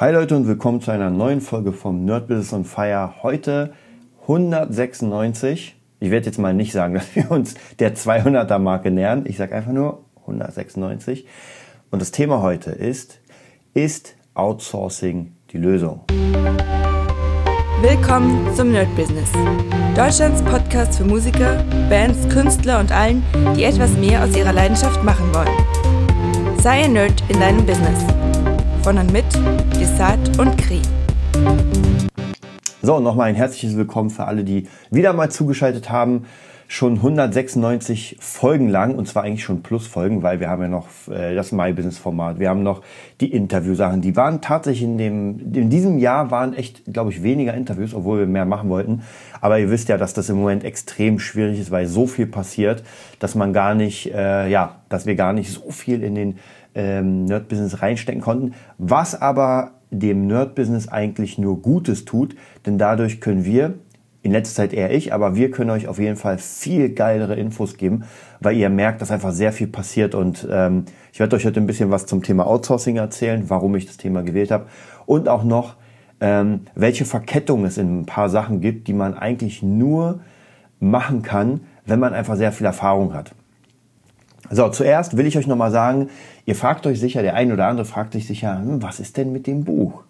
Hi Leute und willkommen zu einer neuen Folge vom Nerd Business on Fire. Heute 196. Ich werde jetzt mal nicht sagen, dass wir uns der 200er Marke nähern. Ich sage einfach nur 196. Und das Thema heute ist, ist Outsourcing die Lösung? Willkommen zum Nerd Business. Deutschlands Podcast für Musiker, Bands, Künstler und allen, die etwas mehr aus ihrer Leidenschaft machen wollen. Sei ein Nerd in deinem Business von und mit Desart und Kri. So, nochmal ein herzliches Willkommen für alle, die wieder mal zugeschaltet haben. Schon 196 Folgen lang, und zwar eigentlich schon Plusfolgen, weil wir haben ja noch äh, das My Business Format, wir haben noch die Interviewsachen. Die waren tatsächlich in dem, in diesem Jahr waren echt, glaube ich, weniger Interviews, obwohl wir mehr machen wollten. Aber ihr wisst ja, dass das im Moment extrem schwierig ist, weil so viel passiert, dass man gar nicht, äh, ja, dass wir gar nicht so viel in den ähm, Nerd-Business reinstecken konnten, was aber dem Nerd-Business eigentlich nur Gutes tut, denn dadurch können wir, in letzter Zeit eher ich, aber wir können euch auf jeden Fall viel geilere Infos geben, weil ihr merkt, dass einfach sehr viel passiert und ähm, ich werde euch heute ein bisschen was zum Thema Outsourcing erzählen, warum ich das Thema gewählt habe und auch noch, ähm, welche Verkettung es in ein paar Sachen gibt, die man eigentlich nur machen kann, wenn man einfach sehr viel Erfahrung hat. So, zuerst will ich euch nochmal sagen, ihr fragt euch sicher, der eine oder andere fragt sich sicher, hm, was ist denn mit dem Buch?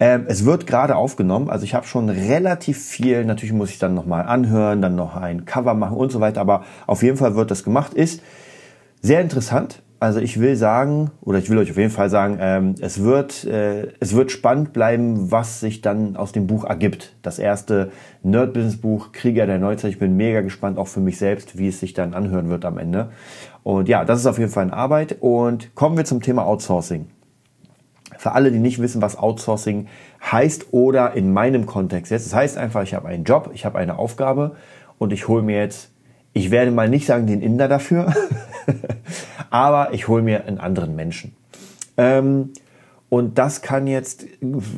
Ähm, es wird gerade aufgenommen, also ich habe schon relativ viel, natürlich muss ich dann nochmal anhören, dann noch ein Cover machen und so weiter, aber auf jeden Fall wird das gemacht, ist sehr interessant. Also ich will sagen, oder ich will euch auf jeden Fall sagen, ähm, es, wird, äh, es wird spannend bleiben, was sich dann aus dem Buch ergibt. Das erste Nerd-Business-Buch, Krieger der Neuzeit. Ich bin mega gespannt, auch für mich selbst, wie es sich dann anhören wird am Ende. Und ja, das ist auf jeden Fall in Arbeit. Und kommen wir zum Thema Outsourcing. Für alle, die nicht wissen, was Outsourcing heißt oder in meinem Kontext jetzt. Das heißt einfach, ich habe einen Job, ich habe eine Aufgabe und ich hole mir jetzt, ich werde mal nicht sagen den Inder dafür, aber ich hole mir einen anderen Menschen. Ähm, und das kann jetzt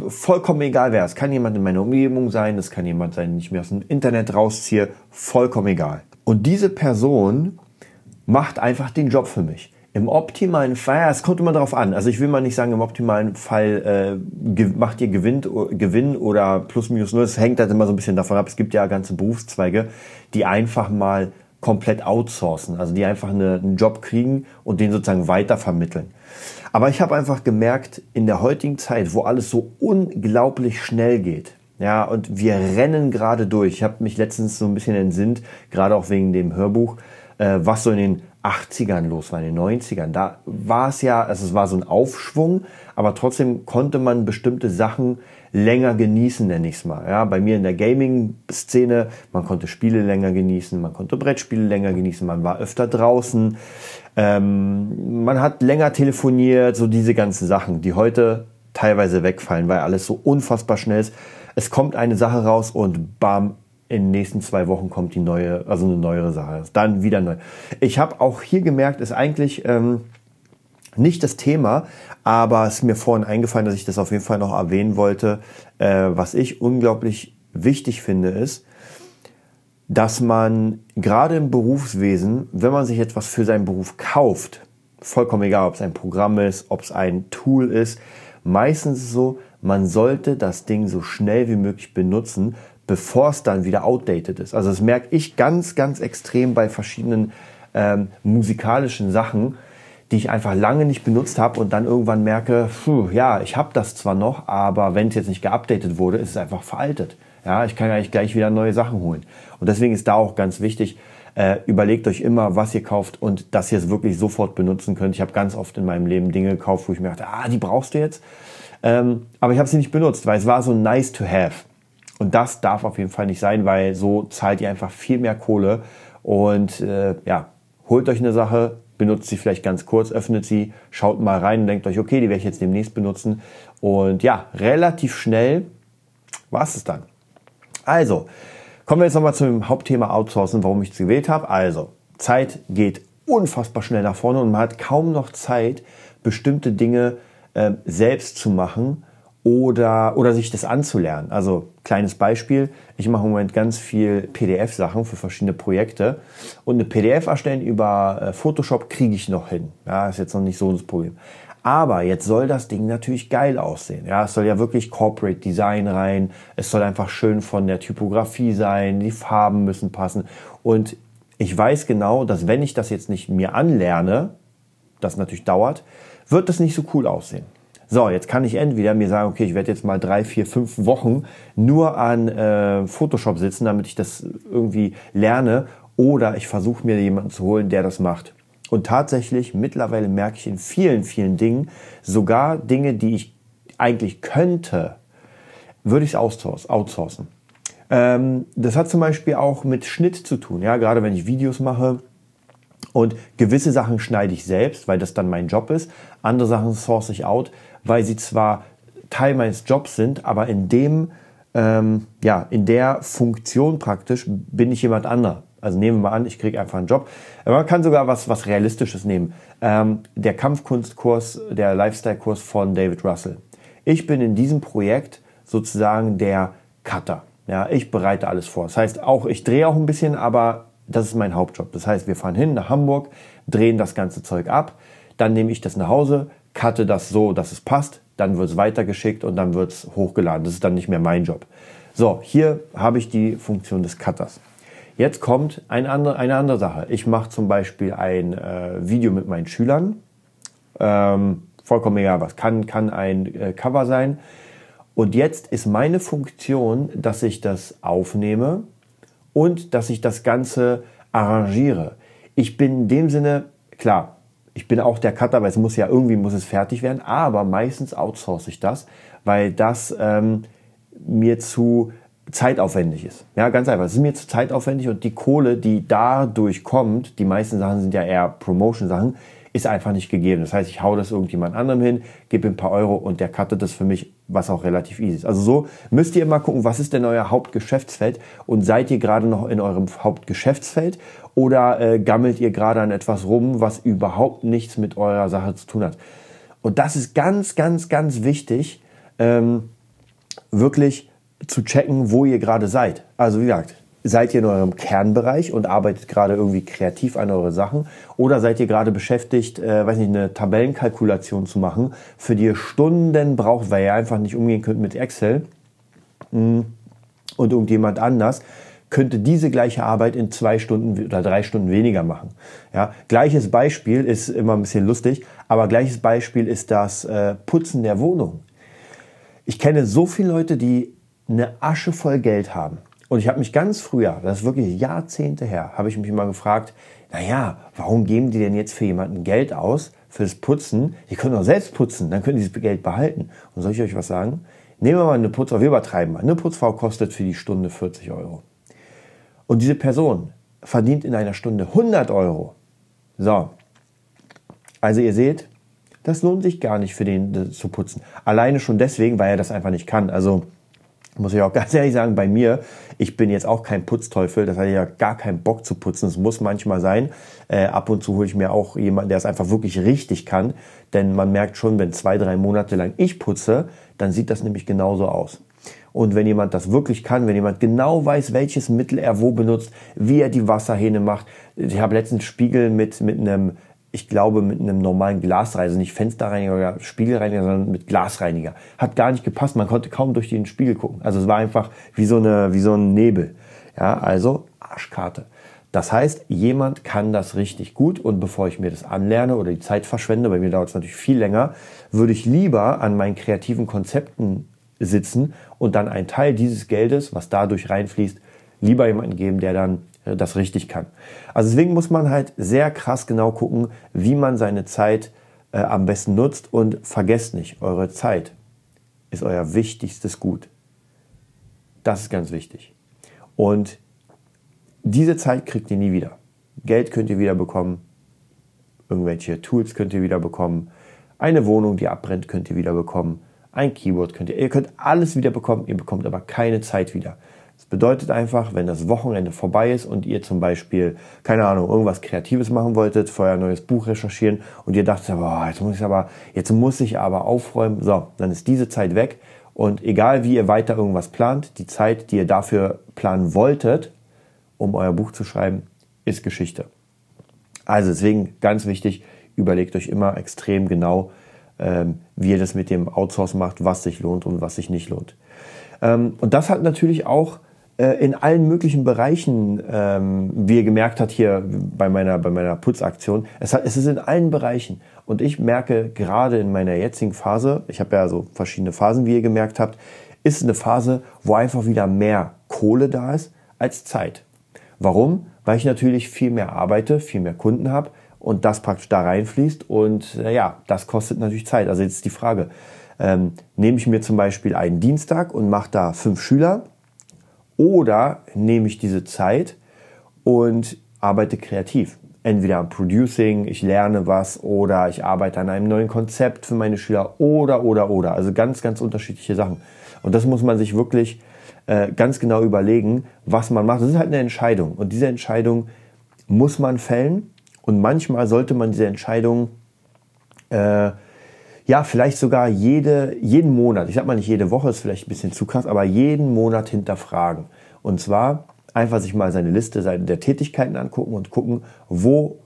vollkommen egal wer. Es kann jemand in meiner Umgebung sein, es kann jemand sein, den ich mir aus dem Internet rausziehe, vollkommen egal. Und diese Person macht einfach den Job für mich. Im optimalen Fall, ja, es kommt immer darauf an. Also ich will mal nicht sagen, im optimalen Fall äh, macht ihr Gewinn, Gewinn oder plus minus null. Es hängt halt immer so ein bisschen davon ab. Es gibt ja ganze Berufszweige, die einfach mal komplett outsourcen, also die einfach eine, einen Job kriegen und den sozusagen weitervermitteln. Aber ich habe einfach gemerkt, in der heutigen Zeit, wo alles so unglaublich schnell geht, ja, und wir rennen gerade durch. Ich habe mich letztens so ein bisschen entsinnt, gerade auch wegen dem Hörbuch, äh, was so in den 80ern los war, in den 90ern. Da war es ja, also es war so ein Aufschwung, aber trotzdem konnte man bestimmte Sachen länger genießen, nenne ich es mal. Ja, bei mir in der Gaming-Szene, man konnte Spiele länger genießen, man konnte Brettspiele länger genießen, man war öfter draußen, ähm, man hat länger telefoniert, so diese ganzen Sachen, die heute teilweise wegfallen, weil alles so unfassbar schnell ist. Es kommt eine Sache raus und bam, in den nächsten zwei Wochen kommt die neue, also eine neuere Sache. Dann wieder neu. Ich habe auch hier gemerkt, ist eigentlich ähm, nicht das Thema, aber es ist mir vorhin eingefallen, dass ich das auf jeden Fall noch erwähnen wollte. Äh, was ich unglaublich wichtig finde, ist, dass man gerade im Berufswesen, wenn man sich etwas für seinen Beruf kauft, vollkommen egal, ob es ein Programm ist, ob es ein Tool ist, meistens so, man sollte das Ding so schnell wie möglich benutzen, bevor es dann wieder outdated ist. Also das merke ich ganz, ganz extrem bei verschiedenen ähm, musikalischen Sachen, die ich einfach lange nicht benutzt habe und dann irgendwann merke, pfuh, ja, ich habe das zwar noch, aber wenn es jetzt nicht geupdatet wurde, ist es einfach veraltet. Ja, ich kann eigentlich gleich wieder neue Sachen holen. Und deswegen ist da auch ganz wichtig, äh, überlegt euch immer, was ihr kauft und dass ihr es wirklich sofort benutzen könnt. Ich habe ganz oft in meinem Leben Dinge gekauft, wo ich mir dachte, ah, die brauchst du jetzt. Ähm, aber ich habe sie nicht benutzt, weil es war so nice to have. Und das darf auf jeden Fall nicht sein, weil so zahlt ihr einfach viel mehr Kohle. Und äh, ja, holt euch eine Sache, benutzt sie vielleicht ganz kurz, öffnet sie, schaut mal rein und denkt euch, okay, die werde ich jetzt demnächst benutzen. Und ja, relativ schnell war es dann. Also, kommen wir jetzt nochmal zum Hauptthema Outsourcen, warum ich es gewählt habe. Also, Zeit geht unfassbar schnell nach vorne und man hat kaum noch Zeit, bestimmte Dinge äh, selbst zu machen oder, oder sich das anzulernen. Also kleines Beispiel, ich mache im Moment ganz viel PDF-Sachen für verschiedene Projekte und eine PDF erstellen über äh, Photoshop kriege ich noch hin. Ja, ist jetzt noch nicht so das Problem. Aber jetzt soll das Ding natürlich geil aussehen. Ja, es soll ja wirklich Corporate Design rein. Es soll einfach schön von der Typografie sein. Die Farben müssen passen. Und ich weiß genau, dass wenn ich das jetzt nicht mir anlerne, das natürlich dauert, wird das nicht so cool aussehen. So, jetzt kann ich entweder mir sagen, okay, ich werde jetzt mal drei, vier, fünf Wochen nur an äh, Photoshop sitzen, damit ich das irgendwie lerne, oder ich versuche mir jemanden zu holen, der das macht. Und tatsächlich, mittlerweile merke ich in vielen, vielen Dingen, sogar Dinge, die ich eigentlich könnte, würde ich es outsourcen. Ähm, das hat zum Beispiel auch mit Schnitt zu tun. Ja, gerade wenn ich Videos mache, und gewisse Sachen schneide ich selbst, weil das dann mein Job ist. Andere Sachen source ich out, weil sie zwar Teil meines Jobs sind, aber in dem, ähm, ja, in der Funktion praktisch bin ich jemand anderer. Also nehmen wir mal an, ich kriege einfach einen Job. Man kann sogar was, was Realistisches nehmen. Ähm, der Kampfkunstkurs, der Lifestyle-Kurs von David Russell. Ich bin in diesem Projekt sozusagen der Cutter. Ja, ich bereite alles vor. Das heißt, auch ich drehe auch ein bisschen, aber das ist mein Hauptjob. Das heißt, wir fahren hin nach Hamburg, drehen das ganze Zeug ab, dann nehme ich das nach Hause, cutte das so, dass es passt, dann wird es weitergeschickt und dann wird es hochgeladen. Das ist dann nicht mehr mein Job. So, hier habe ich die Funktion des Cutters. Jetzt kommt eine andere, eine andere Sache. Ich mache zum Beispiel ein äh, Video mit meinen Schülern. Ähm, vollkommen egal was. Kann, kann ein äh, Cover sein. Und jetzt ist meine Funktion, dass ich das aufnehme, und dass ich das Ganze arrangiere. Ich bin in dem Sinne, klar, ich bin auch der Cutter, weil es muss ja irgendwie muss es fertig werden, aber meistens outsource ich das, weil das ähm, mir zu zeitaufwendig ist. Ja, ganz einfach. Es ist mir zu zeitaufwendig und die Kohle, die dadurch kommt, die meisten Sachen sind ja eher Promotion-Sachen, ist einfach nicht gegeben. Das heißt, ich hau das irgendjemand anderem hin, gebe ihm ein paar Euro und der cuttet das für mich, was auch relativ easy ist. Also so müsst ihr immer gucken, was ist denn euer Hauptgeschäftsfeld und seid ihr gerade noch in eurem Hauptgeschäftsfeld oder äh, gammelt ihr gerade an etwas rum, was überhaupt nichts mit eurer Sache zu tun hat. Und das ist ganz, ganz, ganz wichtig, ähm, wirklich zu checken, wo ihr gerade seid. Also wie gesagt, Seid ihr in eurem Kernbereich und arbeitet gerade irgendwie kreativ an eure Sachen? Oder seid ihr gerade beschäftigt, äh, weiß nicht, eine Tabellenkalkulation zu machen, für die ihr Stunden braucht, weil ihr einfach nicht umgehen könnt mit Excel? Mm. Und irgendjemand anders könnte diese gleiche Arbeit in zwei Stunden oder drei Stunden weniger machen. Ja, gleiches Beispiel ist immer ein bisschen lustig, aber gleiches Beispiel ist das äh, Putzen der Wohnung. Ich kenne so viele Leute, die eine Asche voll Geld haben und ich habe mich ganz früher, das ist wirklich Jahrzehnte her, habe ich mich mal gefragt, naja, warum geben die denn jetzt für jemanden Geld aus fürs Putzen? Die können doch selbst putzen, dann können die das Geld behalten. Und soll ich euch was sagen? Nehmen wir mal eine Putzfrau, wir übertreiben mal. Eine Putzfrau kostet für die Stunde 40 Euro. Und diese Person verdient in einer Stunde 100 Euro. So. Also ihr seht, das lohnt sich gar nicht für den zu putzen. Alleine schon deswegen, weil er das einfach nicht kann. Also muss ich auch ganz ehrlich sagen, bei mir, ich bin jetzt auch kein Putzteufel, das hat ja gar keinen Bock zu putzen. Es muss manchmal sein. Äh, ab und zu hole ich mir auch jemanden, der es einfach wirklich richtig kann. Denn man merkt schon, wenn zwei, drei Monate lang ich putze, dann sieht das nämlich genauso aus. Und wenn jemand das wirklich kann, wenn jemand genau weiß, welches Mittel er wo benutzt, wie er die Wasserhähne macht. Ich habe letztens Spiegel mit, mit einem ich glaube, mit einem normalen Glasreiniger, also nicht Fensterreiniger oder Spiegelreiniger, sondern mit Glasreiniger. Hat gar nicht gepasst. Man konnte kaum durch den Spiegel gucken. Also es war einfach wie so, eine, wie so ein Nebel. Ja, also Arschkarte. Das heißt, jemand kann das richtig gut und bevor ich mir das anlerne oder die Zeit verschwende, bei mir dauert es natürlich viel länger, würde ich lieber an meinen kreativen Konzepten sitzen und dann einen Teil dieses Geldes, was dadurch reinfließt, lieber jemanden geben, der dann das richtig kann. Also deswegen muss man halt sehr krass genau gucken, wie man seine Zeit äh, am besten nutzt und vergesst nicht, eure Zeit ist euer wichtigstes Gut. Das ist ganz wichtig. Und diese Zeit kriegt ihr nie wieder. Geld könnt ihr wieder bekommen, irgendwelche Tools könnt ihr wieder bekommen, eine Wohnung, die abbrennt, könnt ihr wieder bekommen, ein Keyboard könnt ihr, ihr könnt alles wieder bekommen, ihr bekommt aber keine Zeit wieder. Das bedeutet einfach, wenn das Wochenende vorbei ist und ihr zum Beispiel, keine Ahnung, irgendwas Kreatives machen wolltet, für euer neues Buch recherchieren und ihr dachtet, boah, jetzt muss ich aber, jetzt muss ich aber aufräumen, so, dann ist diese Zeit weg und egal wie ihr weiter irgendwas plant, die Zeit, die ihr dafür planen wolltet, um euer Buch zu schreiben, ist Geschichte. Also deswegen ganz wichtig, überlegt euch immer extrem genau, ähm, wie ihr das mit dem Outsource macht, was sich lohnt und was sich nicht lohnt. Ähm, und das hat natürlich auch in allen möglichen Bereichen, ähm, wie ihr gemerkt habt hier bei meiner, bei meiner Putzaktion, es, hat, es ist in allen Bereichen. Und ich merke gerade in meiner jetzigen Phase, ich habe ja so verschiedene Phasen, wie ihr gemerkt habt, ist eine Phase, wo einfach wieder mehr Kohle da ist als Zeit. Warum? Weil ich natürlich viel mehr arbeite, viel mehr Kunden habe und das praktisch da reinfließt und äh, ja, das kostet natürlich Zeit. Also jetzt ist die Frage, ähm, nehme ich mir zum Beispiel einen Dienstag und mache da fünf Schüler oder nehme ich diese Zeit und arbeite kreativ. Entweder am Producing, ich lerne was oder ich arbeite an einem neuen Konzept für meine Schüler oder, oder, oder. Also ganz, ganz unterschiedliche Sachen. Und das muss man sich wirklich äh, ganz genau überlegen, was man macht. Das ist halt eine Entscheidung. Und diese Entscheidung muss man fällen. Und manchmal sollte man diese Entscheidung äh, ja, vielleicht sogar jede, jeden Monat, ich sag mal nicht jede Woche, ist vielleicht ein bisschen zu krass, aber jeden Monat hinterfragen. Und zwar einfach sich mal seine Liste der Tätigkeiten angucken und gucken, wo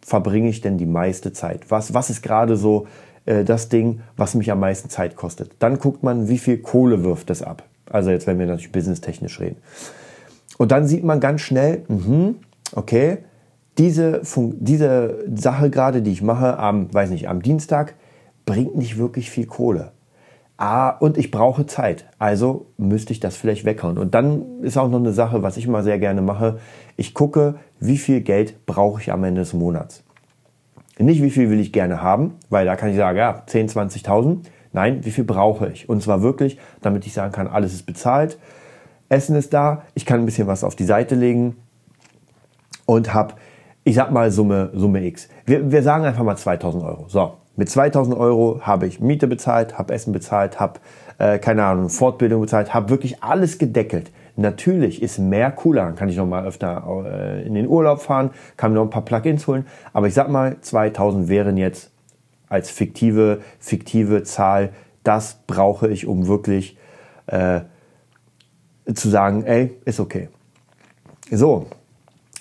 verbringe ich denn die meiste Zeit? Was, was ist gerade so äh, das Ding, was mich am meisten Zeit kostet? Dann guckt man, wie viel Kohle wirft es ab. Also jetzt, wenn wir natürlich businesstechnisch reden. Und dann sieht man ganz schnell, mh, okay, diese, diese Sache gerade, die ich mache am, weiß nicht, am Dienstag, bringt nicht wirklich viel Kohle. Ah, und ich brauche Zeit. Also müsste ich das vielleicht weghauen. Und dann ist auch noch eine Sache, was ich immer sehr gerne mache. Ich gucke, wie viel Geld brauche ich am Ende des Monats. Nicht, wie viel will ich gerne haben, weil da kann ich sagen, ja, 10, 20.000. Nein, wie viel brauche ich? Und zwar wirklich, damit ich sagen kann, alles ist bezahlt, Essen ist da, ich kann ein bisschen was auf die Seite legen und habe, ich sag mal, Summe, Summe X. Wir, wir sagen einfach mal 2000 Euro. So, mit 2000 Euro habe ich Miete bezahlt, habe Essen bezahlt, habe, äh, keine Ahnung, Fortbildung bezahlt, habe wirklich alles gedeckelt. Natürlich ist mehr cooler, dann kann ich noch mal öfter äh, in den Urlaub fahren, kann mir noch ein paar Plugins holen, aber ich sag mal, 2000 wären jetzt als fiktive, fiktive Zahl, das brauche ich, um wirklich äh, zu sagen, ey, ist okay. So,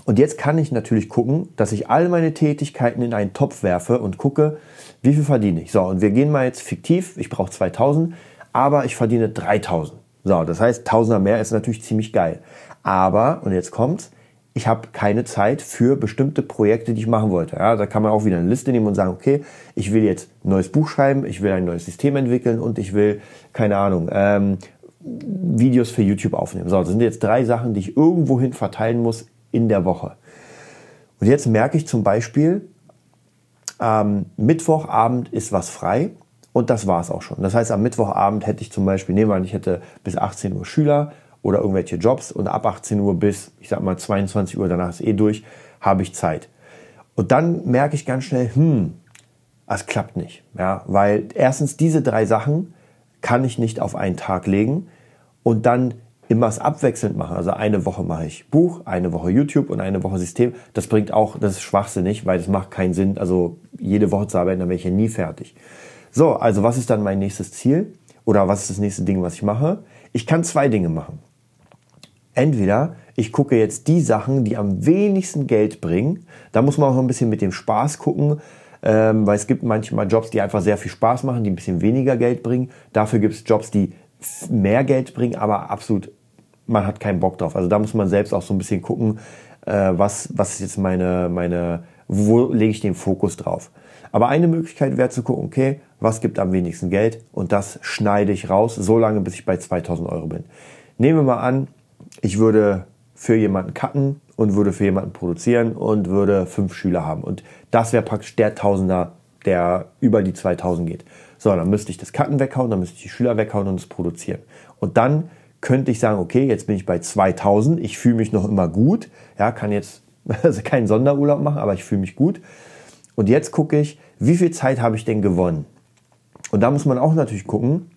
und jetzt kann ich natürlich gucken, dass ich all meine Tätigkeiten in einen Topf werfe und gucke, wie viel verdiene ich? So, und wir gehen mal jetzt fiktiv, ich brauche 2000, aber ich verdiene 3000. So, das heißt, Tausender mehr ist natürlich ziemlich geil. Aber, und jetzt kommt's, ich habe keine Zeit für bestimmte Projekte, die ich machen wollte. Ja, da kann man auch wieder eine Liste nehmen und sagen, okay, ich will jetzt ein neues Buch schreiben, ich will ein neues System entwickeln und ich will, keine Ahnung, ähm, Videos für YouTube aufnehmen. So, das sind jetzt drei Sachen, die ich irgendwohin verteilen muss in der Woche. Und jetzt merke ich zum Beispiel, ähm, Mittwochabend ist was frei und das war es auch schon. Das heißt, am Mittwochabend hätte ich zum Beispiel, nehmen wir an, ich hätte bis 18 Uhr Schüler oder irgendwelche Jobs und ab 18 Uhr bis, ich sag mal 22 Uhr, danach ist eh durch, habe ich Zeit. Und dann merke ich ganz schnell, hm, es klappt nicht. Ja, weil erstens diese drei Sachen kann ich nicht auf einen Tag legen und dann immer es abwechselnd machen. Also eine Woche mache ich Buch, eine Woche YouTube und eine Woche System. Das bringt auch, das ist schwachsinnig, weil das macht keinen Sinn. Also jede Woche zu arbeiten, dann wäre ich ja nie fertig. So, also was ist dann mein nächstes Ziel? Oder was ist das nächste Ding, was ich mache? Ich kann zwei Dinge machen. Entweder ich gucke jetzt die Sachen, die am wenigsten Geld bringen. Da muss man auch ein bisschen mit dem Spaß gucken, ähm, weil es gibt manchmal Jobs, die einfach sehr viel Spaß machen, die ein bisschen weniger Geld bringen. Dafür gibt es Jobs, die mehr Geld bringen, aber absolut man hat keinen Bock drauf. Also da muss man selbst auch so ein bisschen gucken, äh, was, was ist jetzt meine, meine, wo lege ich den Fokus drauf. Aber eine Möglichkeit wäre zu gucken, okay, was gibt am wenigsten Geld und das schneide ich raus, so lange bis ich bei 2000 Euro bin. Nehmen wir mal an, ich würde für jemanden cutten und würde für jemanden produzieren und würde fünf Schüler haben. Und das wäre praktisch der Tausender, der über die 2000 geht. So, dann müsste ich das Cutten weghauen, dann müsste ich die Schüler weghauen und das produzieren. Und dann könnte ich sagen, okay, jetzt bin ich bei 2000, ich fühle mich noch immer gut, ja, kann jetzt also keinen Sonderurlaub machen, aber ich fühle mich gut. Und jetzt gucke ich, wie viel Zeit habe ich denn gewonnen? Und da muss man auch natürlich gucken,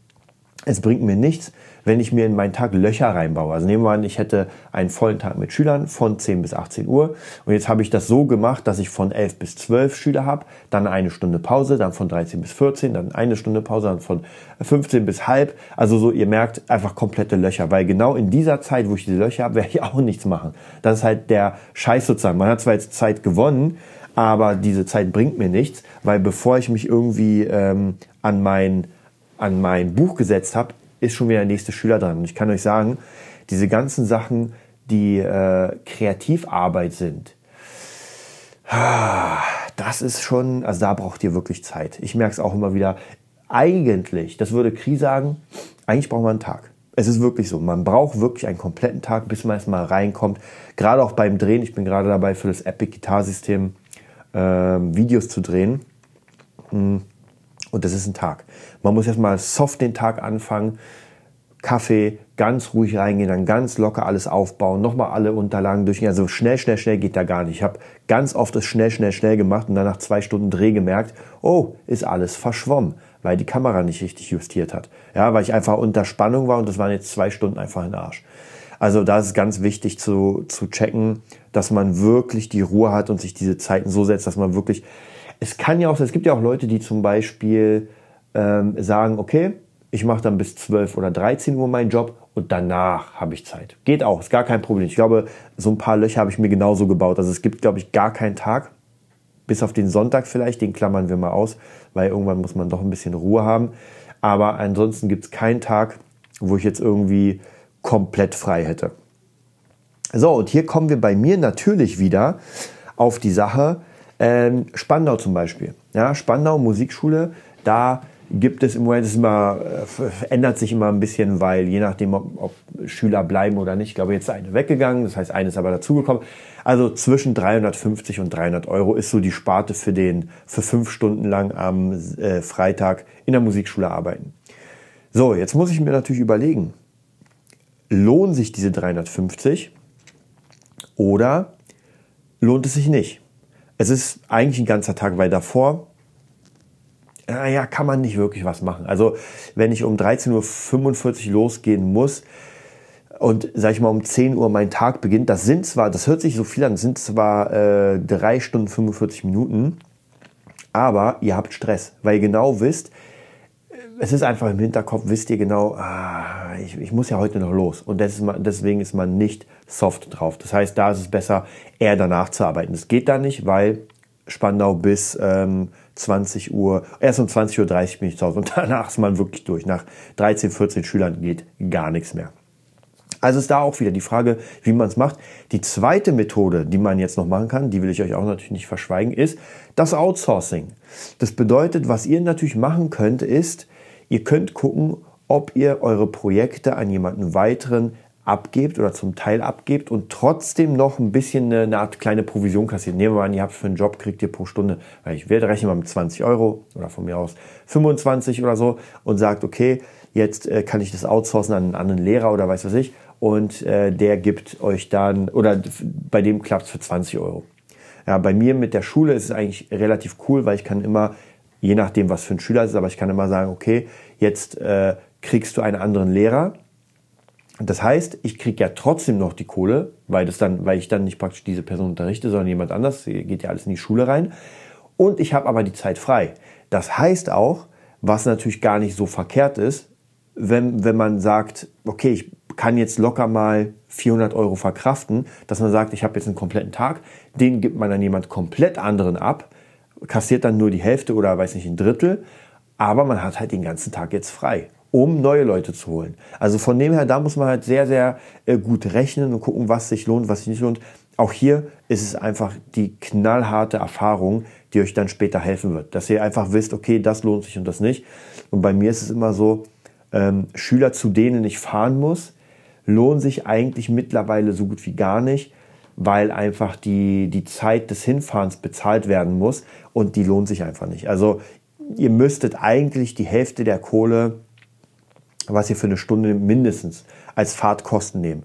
es bringt mir nichts, wenn ich mir in meinen Tag Löcher reinbaue. Also nehmen wir an, ich hätte einen vollen Tag mit Schülern von 10 bis 18 Uhr und jetzt habe ich das so gemacht, dass ich von 11 bis 12 Schüler habe, dann eine Stunde Pause, dann von 13 bis 14, dann eine Stunde Pause, dann von 15 bis halb. Also so, ihr merkt, einfach komplette Löcher, weil genau in dieser Zeit, wo ich diese Löcher habe, werde ich auch nichts machen. Das ist halt der Scheiß sozusagen. Man hat zwar jetzt Zeit gewonnen, aber diese Zeit bringt mir nichts, weil bevor ich mich irgendwie ähm, an, mein, an mein Buch gesetzt habe, ist schon wieder der nächste Schüler dran. Und ich kann euch sagen, diese ganzen Sachen, die äh, Kreativarbeit sind, das ist schon, also da braucht ihr wirklich Zeit. Ich merke es auch immer wieder. Eigentlich, das würde Kri sagen, eigentlich braucht man einen Tag. Es ist wirklich so. Man braucht wirklich einen kompletten Tag, bis man erstmal reinkommt. Gerade auch beim Drehen. Ich bin gerade dabei, für das Epic Guitar System äh, Videos zu drehen. Hm. Und das ist ein Tag. Man muss erstmal soft den Tag anfangen. Kaffee, ganz ruhig reingehen, dann ganz locker alles aufbauen, nochmal alle Unterlagen durchgehen. Also schnell, schnell, schnell geht da gar nicht. Ich habe ganz oft das schnell, schnell, schnell gemacht und dann nach zwei Stunden Dreh gemerkt, oh, ist alles verschwommen, weil die Kamera nicht richtig justiert hat. Ja, weil ich einfach unter Spannung war und das waren jetzt zwei Stunden einfach in Arsch. Also da ist es ganz wichtig zu, zu checken, dass man wirklich die Ruhe hat und sich diese Zeiten so setzt, dass man wirklich, es kann ja auch, es gibt ja auch Leute, die zum Beispiel ähm, sagen, okay, ich mache dann bis 12 oder 13 Uhr meinen Job und danach habe ich Zeit. Geht auch, ist gar kein Problem. Ich glaube, so ein paar Löcher habe ich mir genauso gebaut. Also es gibt, glaube ich, gar keinen Tag, bis auf den Sonntag vielleicht, den klammern wir mal aus, weil irgendwann muss man doch ein bisschen Ruhe haben. Aber ansonsten gibt es keinen Tag, wo ich jetzt irgendwie komplett frei hätte. So, und hier kommen wir bei mir natürlich wieder auf die Sache. Ähm, Spandau zum Beispiel. Ja, Spandau Musikschule, da gibt es im Moment, es immer, äh, ändert sich immer ein bisschen, weil je nachdem, ob, ob, Schüler bleiben oder nicht, ich glaube, jetzt ist eine weggegangen, das heißt, eine ist aber dazugekommen. Also zwischen 350 und 300 Euro ist so die Sparte für den, für fünf Stunden lang am äh, Freitag in der Musikschule arbeiten. So, jetzt muss ich mir natürlich überlegen, lohnen sich diese 350 oder lohnt es sich nicht? Es ist eigentlich ein ganzer Tag, weil davor naja, kann man nicht wirklich was machen. Also wenn ich um 13.45 Uhr losgehen muss und, sag ich mal, um 10 Uhr mein Tag beginnt, das sind zwar, das hört sich so viel an, sind zwar äh, 3 Stunden 45 Minuten, aber ihr habt Stress, weil ihr genau wisst, es ist einfach im Hinterkopf, wisst ihr genau, ah, ich, ich, muss ja heute noch los. Und ist deswegen ist man nicht soft drauf. Das heißt, da ist es besser, eher danach zu arbeiten. Das geht da nicht, weil Spandau bis ähm, 20 Uhr, erst um 20.30 Uhr bin ich zu Hause und danach ist man wirklich durch. Nach 13, 14 Schülern geht gar nichts mehr. Also ist da auch wieder die Frage, wie man es macht. Die zweite Methode, die man jetzt noch machen kann, die will ich euch auch natürlich nicht verschweigen, ist das Outsourcing. Das bedeutet, was ihr natürlich machen könnt, ist, ihr könnt gucken, ob ihr eure Projekte an jemanden weiteren abgebt oder zum Teil abgebt und trotzdem noch ein bisschen eine, Art kleine Provision kassiert. Nehmen wir an, ihr habt für einen Job, kriegt ihr pro Stunde, weil ich werde rechnen mal mit 20 Euro oder von mir aus 25 oder so und sagt, okay, jetzt äh, kann ich das outsourcen an einen anderen Lehrer oder weiß was ich und äh, der gibt euch dann, oder bei dem klappt es für 20 Euro. Ja, bei mir mit der Schule ist es eigentlich relativ cool, weil ich kann immer, je nachdem was für ein Schüler ist, aber ich kann immer sagen, okay, jetzt äh, kriegst du einen anderen Lehrer, das heißt, ich kriege ja trotzdem noch die Kohle, weil, das dann, weil ich dann nicht praktisch diese Person unterrichte, sondern jemand anders, geht ja alles in die Schule rein. Und ich habe aber die Zeit frei. Das heißt auch, was natürlich gar nicht so verkehrt ist, wenn, wenn man sagt, okay, ich kann jetzt locker mal 400 Euro verkraften, dass man sagt, ich habe jetzt einen kompletten Tag, den gibt man dann jemand komplett anderen ab, kassiert dann nur die Hälfte oder weiß nicht ein Drittel, aber man hat halt den ganzen Tag jetzt frei um neue Leute zu holen. Also von dem her, da muss man halt sehr, sehr äh, gut rechnen und gucken, was sich lohnt, was sich nicht lohnt. Auch hier ist es einfach die knallharte Erfahrung, die euch dann später helfen wird. Dass ihr einfach wisst, okay, das lohnt sich und das nicht. Und bei mir ist es immer so, ähm, Schüler, zu denen ich fahren muss, lohnen sich eigentlich mittlerweile so gut wie gar nicht, weil einfach die, die Zeit des Hinfahrens bezahlt werden muss und die lohnt sich einfach nicht. Also ihr müsstet eigentlich die Hälfte der Kohle was ihr für eine Stunde mindestens als Fahrtkosten nehmen.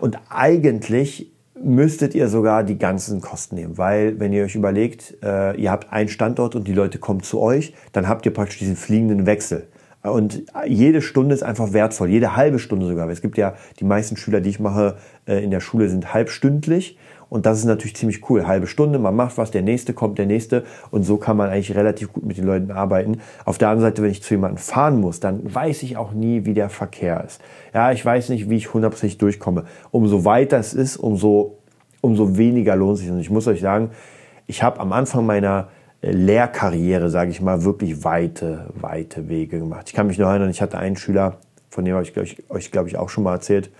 Und eigentlich müsstet ihr sogar die ganzen Kosten nehmen, weil wenn ihr euch überlegt, äh, ihr habt einen Standort und die Leute kommen zu euch, dann habt ihr praktisch diesen fliegenden Wechsel. Und jede Stunde ist einfach wertvoll, jede halbe Stunde sogar. Es gibt ja die meisten Schüler, die ich mache äh, in der Schule, sind halbstündlich und das ist natürlich ziemlich cool. Halbe Stunde, man macht was, der nächste kommt, der nächste. Und so kann man eigentlich relativ gut mit den Leuten arbeiten. Auf der anderen Seite, wenn ich zu jemandem fahren muss, dann weiß ich auch nie, wie der Verkehr ist. Ja, ich weiß nicht, wie ich hundertprozentig durchkomme. Umso weiter es ist, umso, umso weniger lohnt sich. Und ich muss euch sagen, ich habe am Anfang meiner Lehrkarriere, sage ich mal, wirklich weite, weite Wege gemacht. Ich kann mich noch erinnern, ich hatte einen Schüler, von dem habe ich euch, euch glaube ich, auch schon mal erzählt.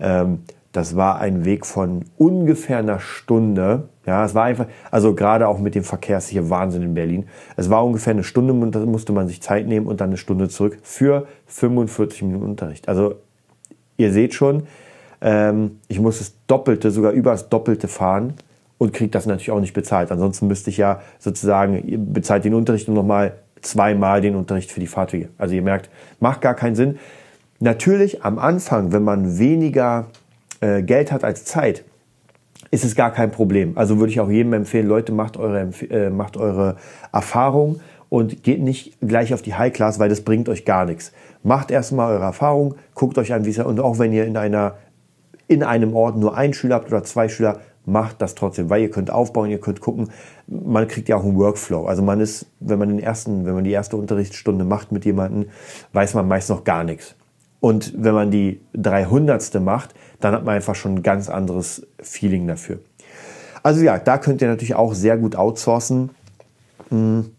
Ähm, das war ein Weg von ungefähr einer Stunde. Ja, es war einfach, also gerade auch mit dem Verkehr hier Wahnsinn in Berlin. Es war ungefähr eine Stunde und da musste man sich Zeit nehmen und dann eine Stunde zurück für 45 Minuten Unterricht. Also ihr seht schon, ähm, ich muss das Doppelte, sogar über das Doppelte fahren und kriege das natürlich auch nicht bezahlt. Ansonsten müsste ich ja sozusagen, ihr bezahlt den Unterricht und nochmal zweimal den Unterricht für die Fahrtwege. Also ihr merkt, macht gar keinen Sinn. Natürlich am Anfang, wenn man weniger äh, Geld hat als Zeit, ist es gar kein Problem. Also würde ich auch jedem empfehlen, Leute, macht eure, äh, macht eure Erfahrung und geht nicht gleich auf die High Class, weil das bringt euch gar nichts. Macht erstmal eure Erfahrung, guckt euch an, wie es und auch wenn ihr in einer in einem Ort nur einen Schüler habt oder zwei Schüler, macht das trotzdem, weil ihr könnt aufbauen, ihr könnt gucken, man kriegt ja auch einen Workflow. Also man ist, wenn man den ersten, wenn man die erste Unterrichtsstunde macht mit jemandem, weiß man meist noch gar nichts. Und wenn man die 300. macht, dann hat man einfach schon ein ganz anderes Feeling dafür. Also ja, da könnt ihr natürlich auch sehr gut outsourcen. Hm.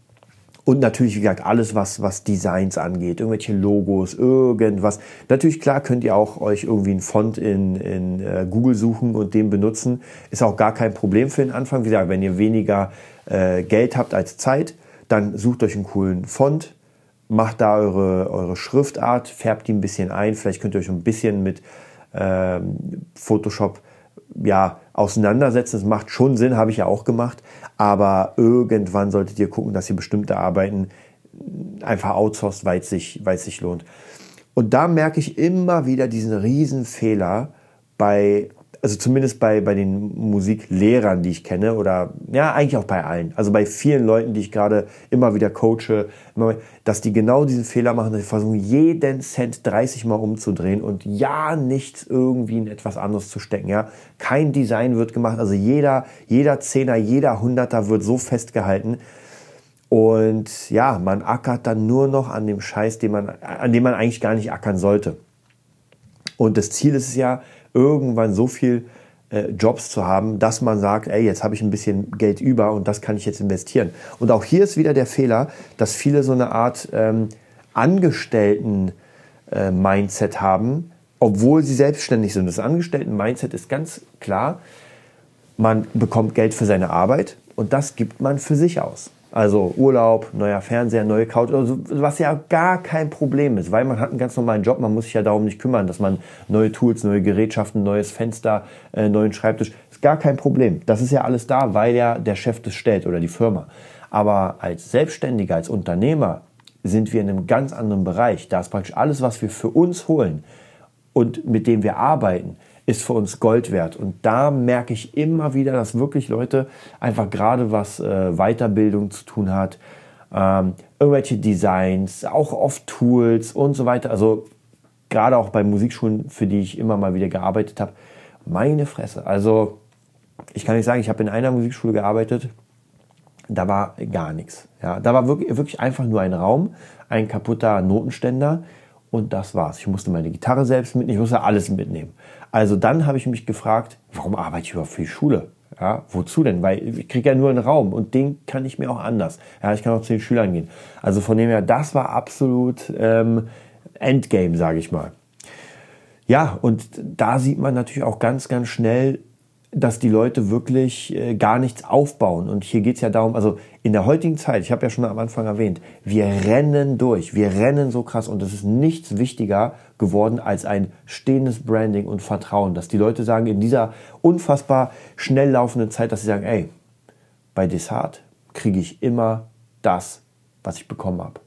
Und natürlich, wie gesagt, alles, was, was Designs angeht, irgendwelche Logos, irgendwas. Natürlich, klar, könnt ihr auch euch irgendwie einen Font in, in äh, Google suchen und den benutzen. Ist auch gar kein Problem für den Anfang. Wie gesagt, wenn ihr weniger äh, Geld habt als Zeit, dann sucht euch einen coolen Font, macht da eure, eure Schriftart, färbt die ein bisschen ein. Vielleicht könnt ihr euch ein bisschen mit ähm, Photoshop ja, auseinandersetzen. Das macht schon Sinn, habe ich ja auch gemacht. Aber irgendwann solltet ihr gucken, dass ihr bestimmte Arbeiten einfach outsourced, weil es sich, sich lohnt. Und da merke ich immer wieder diesen riesen Fehler bei also zumindest bei, bei den Musiklehrern, die ich kenne, oder ja, eigentlich auch bei allen. Also bei vielen Leuten, die ich gerade immer wieder coache, dass die genau diesen Fehler machen, dass sie versuchen, jeden Cent 30 Mal umzudrehen und ja, nichts irgendwie in etwas anderes zu stecken. Ja, kein Design wird gemacht. Also jeder, jeder Zehner, jeder Hunderter wird so festgehalten. Und ja, man ackert dann nur noch an dem Scheiß, den man, an dem man eigentlich gar nicht ackern sollte. Und das Ziel ist es ja, irgendwann so viel äh, Jobs zu haben, dass man sagt, ey, jetzt habe ich ein bisschen Geld über und das kann ich jetzt investieren. Und auch hier ist wieder der Fehler, dass viele so eine Art ähm, Angestellten-Mindset äh, haben, obwohl sie selbstständig sind. Das Angestellten-Mindset ist ganz klar, man bekommt Geld für seine Arbeit und das gibt man für sich aus. Also Urlaub, neuer Fernseher, neue Couch, also was ja gar kein Problem ist, weil man hat einen ganz normalen Job, man muss sich ja darum nicht kümmern, dass man neue Tools, neue Gerätschaften, neues Fenster, äh, neuen Schreibtisch, ist gar kein Problem. Das ist ja alles da, weil ja der Chef das stellt oder die Firma. Aber als Selbstständiger, als Unternehmer sind wir in einem ganz anderen Bereich. Da ist praktisch alles, was wir für uns holen und mit dem wir arbeiten, ist für uns Gold wert. Und da merke ich immer wieder, dass wirklich Leute einfach gerade was äh, Weiterbildung zu tun hat, ähm, irgendwelche Designs, auch oft Tools und so weiter. Also gerade auch bei Musikschulen, für die ich immer mal wieder gearbeitet habe, meine Fresse. Also ich kann nicht sagen, ich habe in einer Musikschule gearbeitet, da war gar nichts. Ja, da war wirklich, wirklich einfach nur ein Raum, ein kaputter Notenständer und das war's. Ich musste meine Gitarre selbst mitnehmen, ich musste alles mitnehmen. Also dann habe ich mich gefragt, warum arbeite ich überhaupt für die Schule? Ja, wozu denn? Weil ich kriege ja nur einen Raum und den kann ich mir auch anders. Ja, ich kann auch zu den Schülern gehen. Also von dem her, das war absolut ähm, Endgame, sage ich mal. Ja, und da sieht man natürlich auch ganz, ganz schnell, dass die Leute wirklich äh, gar nichts aufbauen. Und hier geht's ja darum, also in der heutigen Zeit, ich habe ja schon am Anfang erwähnt, wir rennen durch, wir rennen so krass und es ist nichts wichtiger geworden als ein stehendes Branding und Vertrauen, dass die Leute sagen, in dieser unfassbar schnell laufenden Zeit, dass sie sagen, ey, bei Desart kriege ich immer das, was ich bekommen habe.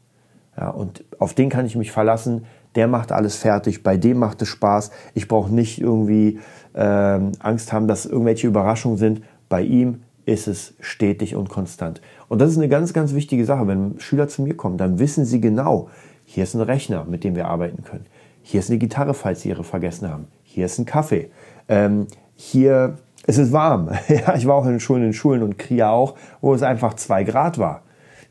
Ja, und auf den kann ich mich verlassen, der macht alles fertig, bei dem macht es Spaß. Ich brauche nicht irgendwie ähm, Angst haben, dass irgendwelche Überraschungen sind. Bei ihm ist es stetig und konstant. Und das ist eine ganz, ganz wichtige Sache. Wenn Schüler zu mir kommen, dann wissen sie genau, hier ist ein Rechner, mit dem wir arbeiten können. Hier ist eine Gitarre, falls sie ihre vergessen haben. Hier ist ein Kaffee. Ähm, hier ist es warm. ja, ich war auch in Schulen, in Schulen und Kria auch, wo es einfach zwei Grad war.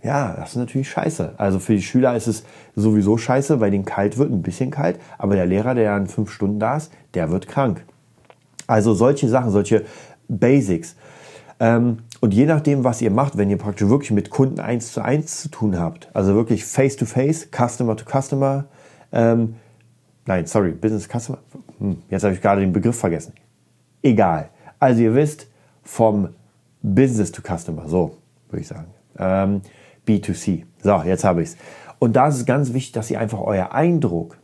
Ja, das ist natürlich scheiße. Also für die Schüler ist es sowieso scheiße, weil denen kalt wird, ein bisschen kalt. Aber der Lehrer, der ja in fünf Stunden da ist, der wird krank. Also solche Sachen, solche Basics. Ähm, und je nachdem, was ihr macht, wenn ihr praktisch wirklich mit Kunden eins zu eins zu tun habt, also wirklich face to face, Customer to Customer, ähm, nein, sorry, Business Customer, hm, jetzt habe ich gerade den Begriff vergessen. Egal. Also ihr wisst, vom Business to Customer, so würde ich sagen. Ähm, B2C. So, jetzt habe ich es. Und da ist es ganz wichtig, dass ihr einfach euer Eindruck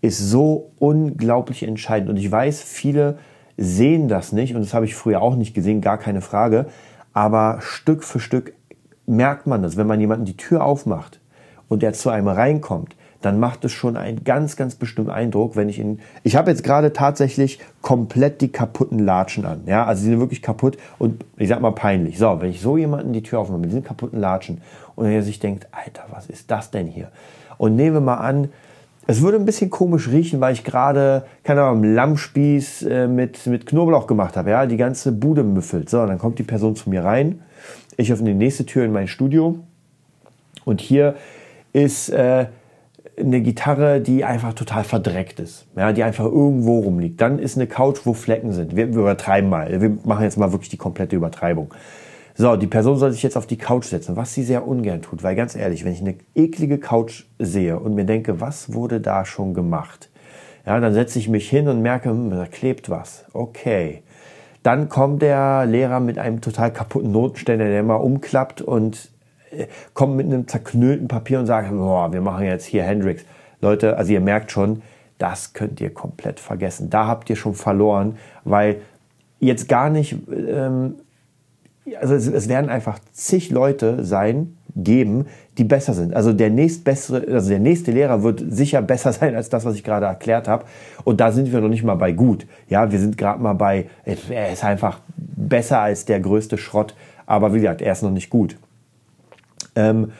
ist so unglaublich entscheidend. Und ich weiß, viele sehen das nicht und das habe ich früher auch nicht gesehen, gar keine Frage. Aber Stück für Stück merkt man das, wenn man jemanden die Tür aufmacht und der zu einem reinkommt, dann macht es schon einen ganz, ganz bestimmten Eindruck, wenn ich in, ich habe jetzt gerade tatsächlich komplett die kaputten Latschen an, ja, also sie sind wirklich kaputt und ich sag mal peinlich. So, wenn ich so jemanden die Tür aufmache mit diesen kaputten Latschen und er sich denkt, Alter, was ist das denn hier? Und nehmen wir mal an, es würde ein bisschen komisch riechen, weil ich gerade, keine Ahnung, Lammspieß äh, mit, mit Knoblauch gemacht habe, ja, die ganze Bude müffelt. So, dann kommt die Person zu mir rein, ich öffne die nächste Tür in mein Studio und hier ist äh, eine Gitarre, die einfach total verdreckt ist, ja, die einfach irgendwo rumliegt. Dann ist eine Couch, wo Flecken sind. Wir, wir übertreiben mal. Wir machen jetzt mal wirklich die komplette Übertreibung. So, die Person soll sich jetzt auf die Couch setzen, was sie sehr ungern tut, weil ganz ehrlich, wenn ich eine eklige Couch sehe und mir denke, was wurde da schon gemacht? Ja, dann setze ich mich hin und merke, hm, da klebt was. Okay. Dann kommt der Lehrer mit einem total kaputten Notenständer, der mal umklappt und äh, kommt mit einem zerknüllten Papier und sagt, boah, wir machen jetzt hier Hendrix. Leute, also ihr merkt schon, das könnt ihr komplett vergessen. Da habt ihr schon verloren, weil jetzt gar nicht ähm, also es, es, werden einfach zig Leute sein, geben, die besser sind. Also der nächstbessere, also der nächste Lehrer wird sicher besser sein als das, was ich gerade erklärt habe. Und da sind wir noch nicht mal bei gut. Ja, wir sind gerade mal bei, er ist einfach besser als der größte Schrott. Aber wie gesagt, er ist noch nicht gut. Ähm,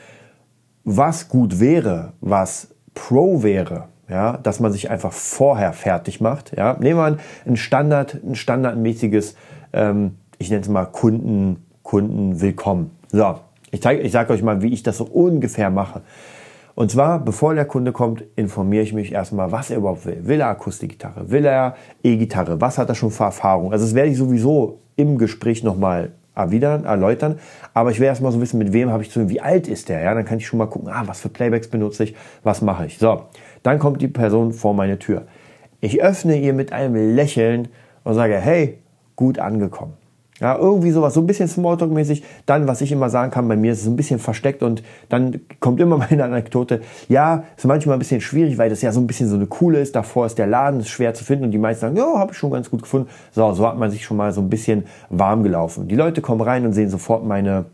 was gut wäre, was Pro wäre, ja, dass man sich einfach vorher fertig macht. Ja, nehmen wir ein Standard, ein standardmäßiges ähm, ich nenne es mal Kunden, Kunden willkommen. So, ich, ich sage euch mal, wie ich das so ungefähr mache. Und zwar, bevor der Kunde kommt, informiere ich mich erstmal, was er überhaupt will. Will er Akustikgitarre? Will er E-Gitarre? Was hat er schon für Erfahrung? Also das werde ich sowieso im Gespräch nochmal erwidern, erläutern. Aber ich will erstmal so wissen, mit wem habe ich zu tun, wie alt ist der? Ja, dann kann ich schon mal gucken, ah, was für Playbacks benutze ich, was mache ich. So, dann kommt die Person vor meine Tür. Ich öffne ihr mit einem Lächeln und sage, hey, gut angekommen. Ja, irgendwie sowas, so ein bisschen Smalltalk-mäßig. Dann, was ich immer sagen kann, bei mir ist es ein bisschen versteckt und dann kommt immer meine Anekdote. Ja, ist manchmal ein bisschen schwierig, weil das ja so ein bisschen so eine coole ist. Davor ist der Laden, ist schwer zu finden und die meisten sagen, ja, habe ich schon ganz gut gefunden. So, so hat man sich schon mal so ein bisschen warm gelaufen. Die Leute kommen rein und sehen sofort meine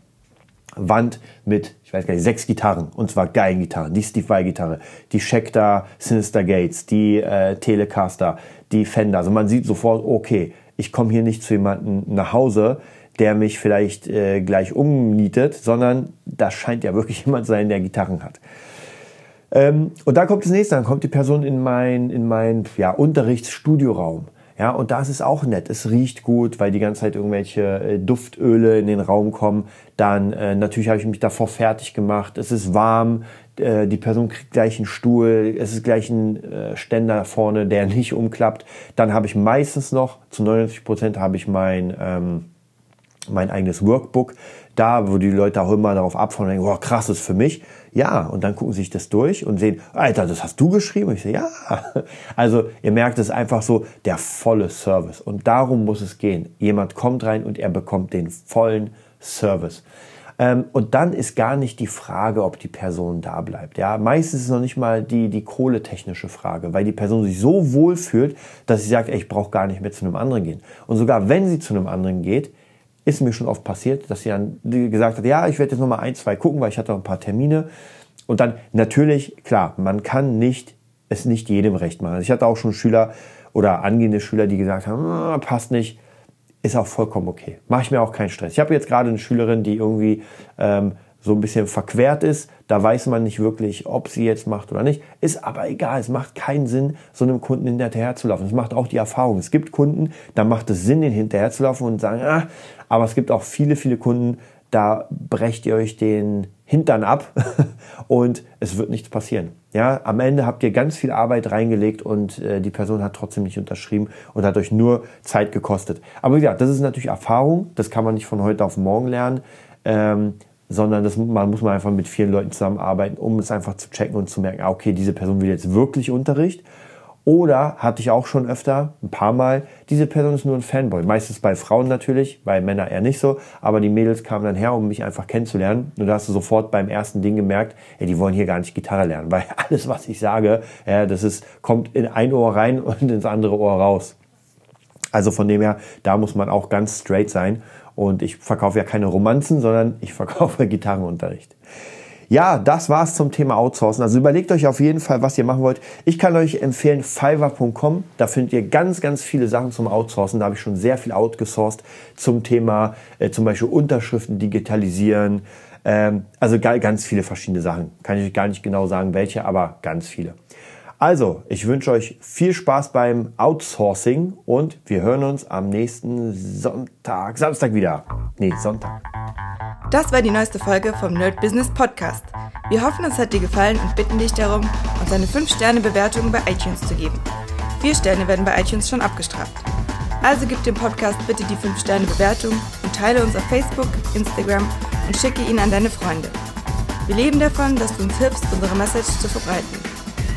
Wand mit, ich weiß gar nicht, sechs Gitarren. Und zwar Geigengitarren. Die Steve Vai-Gitarre, die Schecter Sinister Gates, die äh, Telecaster, die Fender. Also man sieht sofort, okay, ich komme hier nicht zu jemandem nach Hause, der mich vielleicht äh, gleich umnietet, sondern das scheint ja wirklich jemand sein, der Gitarren hat. Ähm, und da kommt das nächste, dann kommt die Person in mein, in mein ja, Unterrichtsstudioraum. Ja, und das ist auch nett. Es riecht gut, weil die ganze Zeit irgendwelche äh, Duftöle in den Raum kommen. Dann äh, natürlich habe ich mich davor fertig gemacht. Es ist warm. Äh, die Person kriegt gleich einen Stuhl. Es ist gleich ein äh, Ständer vorne, der nicht umklappt. Dann habe ich meistens noch, zu 99 Prozent habe ich mein, ähm, mein eigenes Workbook da, wo die Leute auch immer darauf abfahren und denken, wow, krass, das ist für mich. Ja, und dann gucken sie sich das durch und sehen, Alter, das hast du geschrieben? Ich sage, ja. Also ihr merkt, es einfach so der volle Service. Und darum muss es gehen. Jemand kommt rein und er bekommt den vollen Service. Ähm, und dann ist gar nicht die Frage, ob die Person da bleibt. Ja, meistens ist es noch nicht mal die, die kohletechnische Frage, weil die Person sich so wohl fühlt, dass sie sagt, ey, ich brauche gar nicht mehr zu einem anderen gehen. Und sogar wenn sie zu einem anderen geht, ist mir schon oft passiert, dass sie dann gesagt hat, ja, ich werde jetzt noch mal ein, zwei gucken, weil ich hatte noch ein paar Termine. Und dann natürlich, klar, man kann nicht es nicht jedem recht machen. Also ich hatte auch schon Schüler oder angehende Schüler, die gesagt haben, ah, passt nicht, ist auch vollkommen okay. Mache ich mir auch keinen Stress. Ich habe jetzt gerade eine Schülerin, die irgendwie ähm, so ein bisschen verquert ist. Da weiß man nicht wirklich, ob sie jetzt macht oder nicht. Ist aber egal. Es macht keinen Sinn, so einem Kunden hinterher zu laufen. Es macht auch die Erfahrung. Es gibt Kunden, da macht es Sinn, den hinterher zu laufen und sagen, ah, aber es gibt auch viele, viele Kunden, da brecht ihr euch den Hintern ab und es wird nichts passieren. Ja, am Ende habt ihr ganz viel Arbeit reingelegt und äh, die Person hat trotzdem nicht unterschrieben und hat euch nur Zeit gekostet. Aber ja, das ist natürlich Erfahrung, das kann man nicht von heute auf morgen lernen, ähm, sondern das man muss man einfach mit vielen Leuten zusammenarbeiten, um es einfach zu checken und zu merken, ah, okay, diese Person will jetzt wirklich Unterricht oder hatte ich auch schon öfter, ein paar Mal, diese Person ist nur ein Fanboy. Meistens bei Frauen natürlich, bei Männern eher nicht so. Aber die Mädels kamen dann her, um mich einfach kennenzulernen. Und da hast du sofort beim ersten Ding gemerkt, ey, die wollen hier gar nicht Gitarre lernen. Weil alles, was ich sage, ja, das ist, kommt in ein Ohr rein und ins andere Ohr raus. Also von dem her, da muss man auch ganz straight sein. Und ich verkaufe ja keine Romanzen, sondern ich verkaufe Gitarrenunterricht. Ja, das war's zum Thema Outsourcen. Also überlegt euch auf jeden Fall, was ihr machen wollt. Ich kann euch empfehlen Fiverr.com. Da findet ihr ganz, ganz viele Sachen zum Outsourcen. Da habe ich schon sehr viel outgesourced zum Thema äh, zum Beispiel Unterschriften digitalisieren. Ähm, also ganz viele verschiedene Sachen. Kann ich euch gar nicht genau sagen, welche, aber ganz viele. Also, ich wünsche euch viel Spaß beim Outsourcing und wir hören uns am nächsten Sonntag, Samstag wieder. Nee, Sonntag. Das war die neueste Folge vom Nerd Business Podcast. Wir hoffen, es hat dir gefallen und bitten dich darum, uns eine 5-Sterne-Bewertung bei iTunes zu geben. Vier Sterne werden bei iTunes schon abgestraft. Also gib dem Podcast bitte die 5-Sterne-Bewertung und teile uns auf Facebook, Instagram und schicke ihn an deine Freunde. Wir leben davon, dass du uns hilfst, unsere Message zu verbreiten.